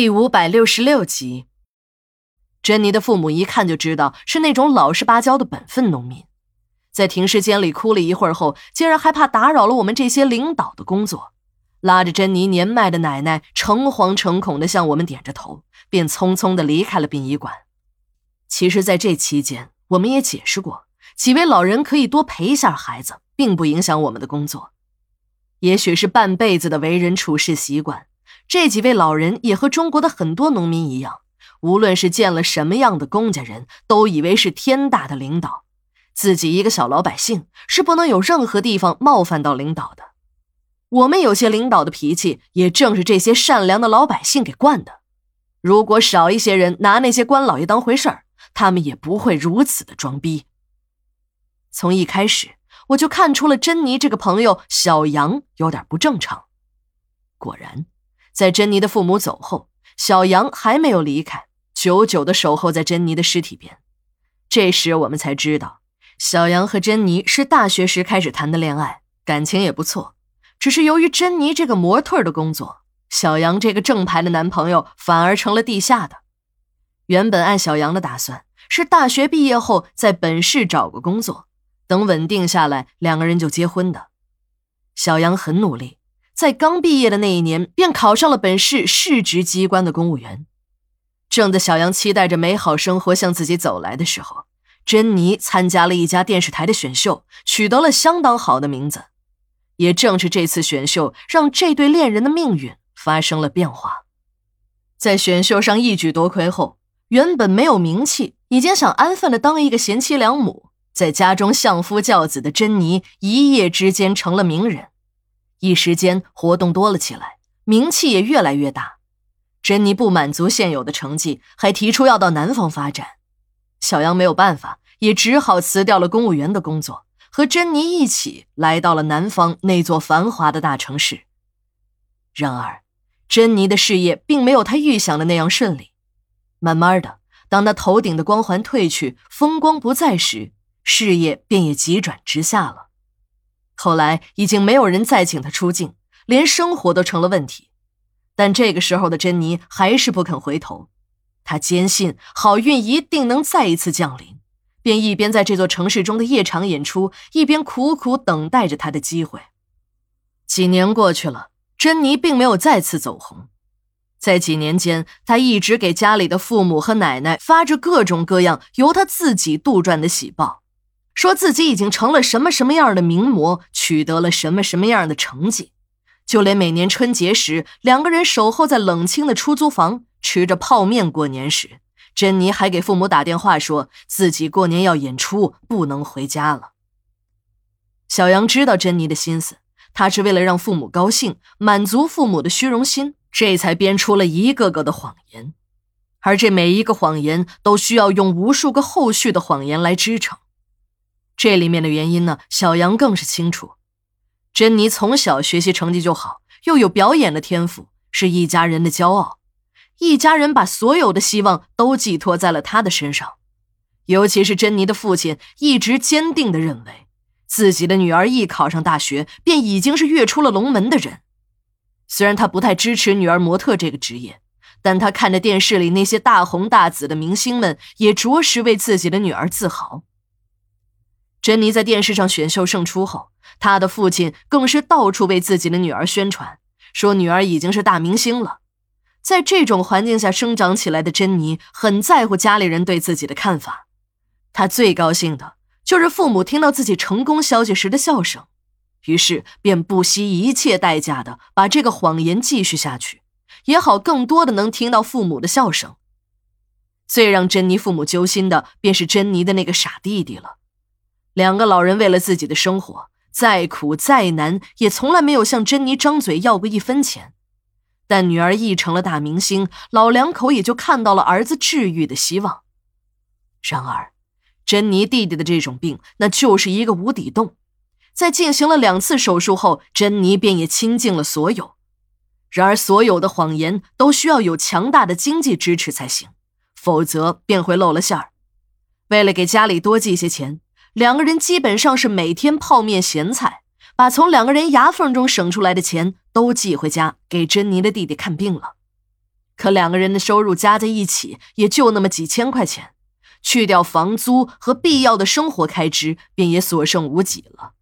第五百六十六集，珍妮的父母一看就知道是那种老实巴交的本分农民，在停尸间里哭了一会儿后，竟然还怕打扰了我们这些领导的工作，拉着珍妮年迈的奶奶，诚惶诚恐地向我们点着头，便匆匆地离开了殡仪馆。其实，在这期间，我们也解释过，几位老人可以多陪一下孩子，并不影响我们的工作。也许是半辈子的为人处事习惯。这几位老人也和中国的很多农民一样，无论是见了什么样的公家人，都以为是天大的领导，自己一个小老百姓是不能有任何地方冒犯到领导的。我们有些领导的脾气，也正是这些善良的老百姓给惯的。如果少一些人拿那些官老爷当回事儿，他们也不会如此的装逼。从一开始，我就看出了珍妮这个朋友小杨有点不正常。果然。在珍妮的父母走后，小杨还没有离开，久久的守候在珍妮的尸体边。这时我们才知道，小杨和珍妮是大学时开始谈的恋爱，感情也不错。只是由于珍妮这个模特的工作，小杨这个正牌的男朋友反而成了地下的。原本按小杨的打算，是大学毕业后在本市找个工作，等稳定下来，两个人就结婚的。小杨很努力。在刚毕业的那一年，便考上了本市市直机关的公务员。正在小杨期待着美好生活向自己走来的时候，珍妮参加了一家电视台的选秀，取得了相当好的名字。也正是这次选秀，让这对恋人的命运发生了变化。在选秀上一举夺魁后，原本没有名气、已经想安分的当一个贤妻良母，在家中相夫教子的珍妮，一夜之间成了名人。一时间活动多了起来，名气也越来越大。珍妮不满足现有的成绩，还提出要到南方发展。小杨没有办法，也只好辞掉了公务员的工作，和珍妮一起来到了南方那座繁华的大城市。然而，珍妮的事业并没有他预想的那样顺利。慢慢的，当她头顶的光环褪去，风光不再时，事业便也急转直下了。后来已经没有人再请他出镜，连生活都成了问题。但这个时候的珍妮还是不肯回头，她坚信好运一定能再一次降临，便一边在这座城市中的夜场演出，一边苦苦等待着他的机会。几年过去了，珍妮并没有再次走红。在几年间，她一直给家里的父母和奶奶发着各种各样由她自己杜撰的喜报。说自己已经成了什么什么样的名模，取得了什么什么样的成绩，就连每年春节时，两个人守候在冷清的出租房吃着泡面过年时，珍妮还给父母打电话说自己过年要演出，不能回家了。小杨知道珍妮的心思，他是为了让父母高兴，满足父母的虚荣心，这才编出了一个个的谎言，而这每一个谎言都需要用无数个后续的谎言来支撑。这里面的原因呢，小杨更是清楚。珍妮从小学习成绩就好，又有表演的天赋，是一家人的骄傲。一家人把所有的希望都寄托在了她的身上。尤其是珍妮的父亲，一直坚定地认为，自己的女儿一考上大学，便已经是跃出了龙门的人。虽然他不太支持女儿模特这个职业，但他看着电视里那些大红大紫的明星们，也着实为自己的女儿自豪。珍妮在电视上选秀胜出后，她的父亲更是到处为自己的女儿宣传，说女儿已经是大明星了。在这种环境下生长起来的珍妮，很在乎家里人对自己的看法。她最高兴的就是父母听到自己成功消息时的笑声，于是便不惜一切代价的把这个谎言继续下去，也好更多的能听到父母的笑声。最让珍妮父母揪心的，便是珍妮的那个傻弟弟了。两个老人为了自己的生活，再苦再难，也从来没有向珍妮张嘴要过一分钱。但女儿一成了大明星，老两口也就看到了儿子治愈的希望。然而，珍妮弟弟的这种病，那就是一个无底洞。在进行了两次手术后，珍妮便也倾尽了所有。然而，所有的谎言都需要有强大的经济支持才行，否则便会露了馅儿。为了给家里多寄些钱。两个人基本上是每天泡面咸菜，把从两个人牙缝中省出来的钱都寄回家给珍妮的弟弟看病了。可两个人的收入加在一起也就那么几千块钱，去掉房租和必要的生活开支，便也所剩无几了。